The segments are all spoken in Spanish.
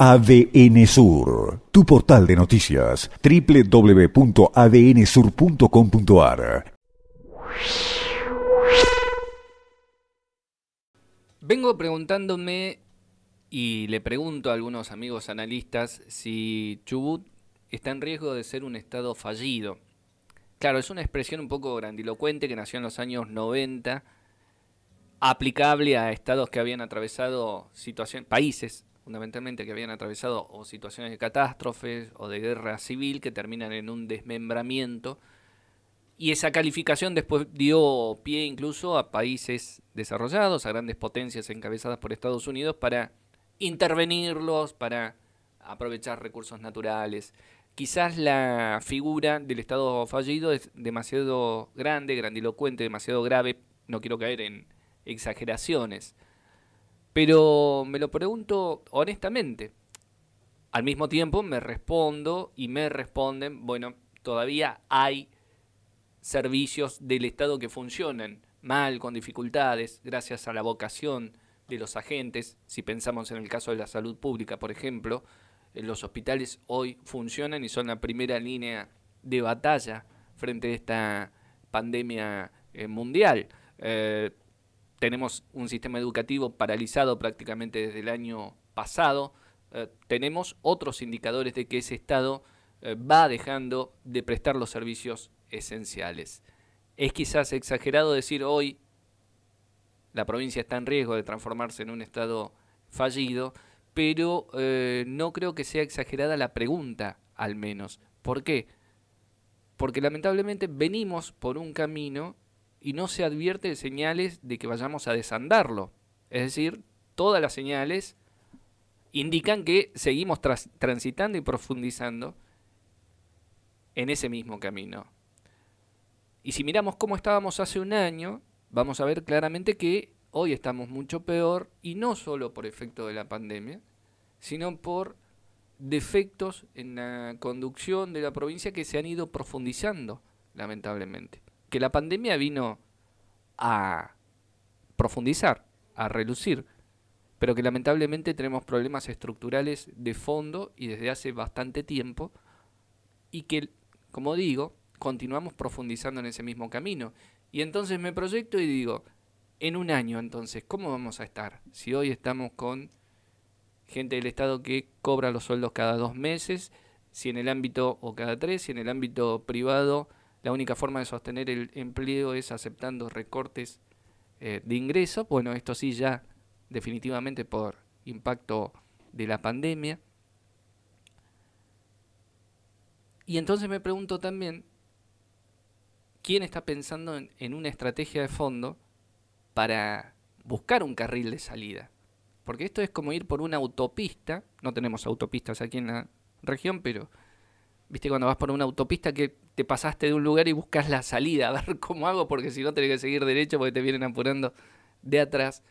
ADN Sur, tu portal de noticias, www.adnsur.com.ar. Vengo preguntándome y le pregunto a algunos amigos analistas si Chubut está en riesgo de ser un estado fallido. Claro, es una expresión un poco grandilocuente que nació en los años 90, aplicable a estados que habían atravesado situaciones, países fundamentalmente que habían atravesado situaciones de catástrofes o de guerra civil que terminan en un desmembramiento. Y esa calificación después dio pie incluso a países desarrollados, a grandes potencias encabezadas por Estados Unidos, para intervenirlos, para aprovechar recursos naturales. Quizás la figura del Estado fallido es demasiado grande, grandilocuente, demasiado grave. No quiero caer en exageraciones. Pero me lo pregunto honestamente. Al mismo tiempo me respondo y me responden, bueno, todavía hay servicios del Estado que funcionan mal, con dificultades, gracias a la vocación de los agentes. Si pensamos en el caso de la salud pública, por ejemplo, eh, los hospitales hoy funcionan y son la primera línea de batalla frente a esta pandemia eh, mundial. Eh, tenemos un sistema educativo paralizado prácticamente desde el año pasado, eh, tenemos otros indicadores de que ese Estado eh, va dejando de prestar los servicios esenciales. Es quizás exagerado decir hoy la provincia está en riesgo de transformarse en un Estado fallido, pero eh, no creo que sea exagerada la pregunta, al menos. ¿Por qué? Porque lamentablemente venimos por un camino y no se advierte de señales de que vayamos a desandarlo. Es decir, todas las señales indican que seguimos transitando y profundizando en ese mismo camino. Y si miramos cómo estábamos hace un año, vamos a ver claramente que hoy estamos mucho peor y no solo por efecto de la pandemia, sino por defectos en la conducción de la provincia que se han ido profundizando, lamentablemente que la pandemia vino a profundizar, a relucir, pero que lamentablemente tenemos problemas estructurales de fondo y desde hace bastante tiempo y que, como digo, continuamos profundizando en ese mismo camino. Y entonces me proyecto y digo, en un año entonces, ¿cómo vamos a estar? Si hoy estamos con gente del Estado que cobra los sueldos cada dos meses, si en el ámbito, o cada tres, si en el ámbito privado la única forma de sostener el empleo es aceptando recortes eh, de ingresos. Bueno, esto sí ya definitivamente por impacto de la pandemia. Y entonces me pregunto también, ¿quién está pensando en, en una estrategia de fondo para buscar un carril de salida? Porque esto es como ir por una autopista, no tenemos autopistas aquí en la región, pero viste cuando vas por una autopista que te pasaste de un lugar y buscas la salida, a ver cómo hago, porque si no tenés que seguir derecho porque te vienen apurando de atrás.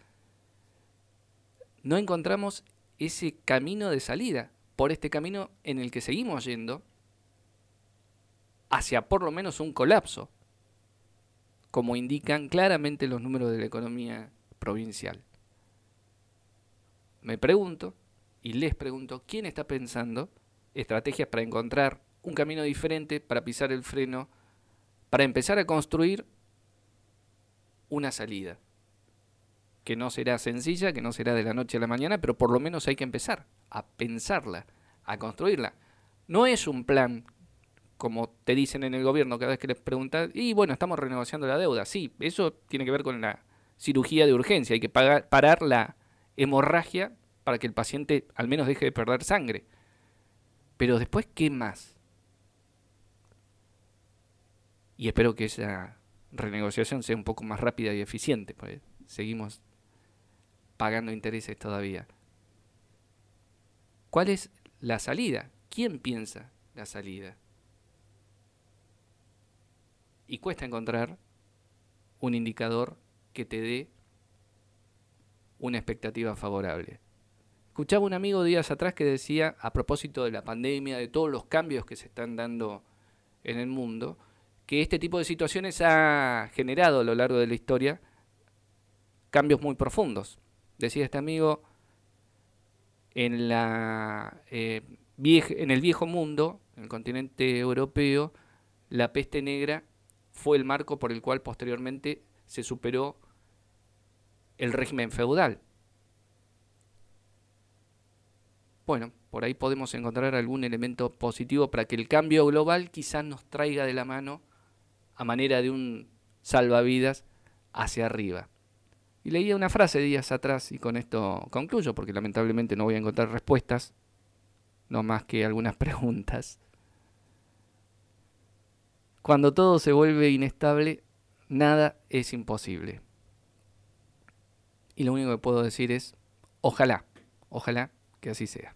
No encontramos ese camino de salida, por este camino en el que seguimos yendo hacia por lo menos un colapso, como indican claramente los números de la economía provincial. Me pregunto, y les pregunto, ¿quién está pensando estrategias para encontrar un camino diferente para pisar el freno, para empezar a construir una salida. Que no será sencilla, que no será de la noche a la mañana, pero por lo menos hay que empezar a pensarla, a construirla. No es un plan, como te dicen en el gobierno cada vez que les preguntas, y bueno, estamos renegociando la deuda. Sí, eso tiene que ver con la cirugía de urgencia, hay que parar la hemorragia para que el paciente al menos deje de perder sangre. Pero después, ¿qué más? Y espero que esa renegociación sea un poco más rápida y eficiente, pues seguimos pagando intereses todavía. ¿Cuál es la salida? ¿Quién piensa la salida? Y cuesta encontrar un indicador que te dé una expectativa favorable. Escuchaba un amigo días atrás que decía, a propósito de la pandemia, de todos los cambios que se están dando en el mundo, que este tipo de situaciones ha generado a lo largo de la historia cambios muy profundos. Decía este amigo, eh, en el viejo mundo, en el continente europeo, la peste negra fue el marco por el cual posteriormente se superó el régimen feudal. Bueno, por ahí podemos encontrar algún elemento positivo para que el cambio global quizás nos traiga de la mano a manera de un salvavidas hacia arriba. Y leía una frase días atrás y con esto concluyo, porque lamentablemente no voy a encontrar respuestas, no más que algunas preguntas. Cuando todo se vuelve inestable, nada es imposible. Y lo único que puedo decir es, ojalá, ojalá que así sea.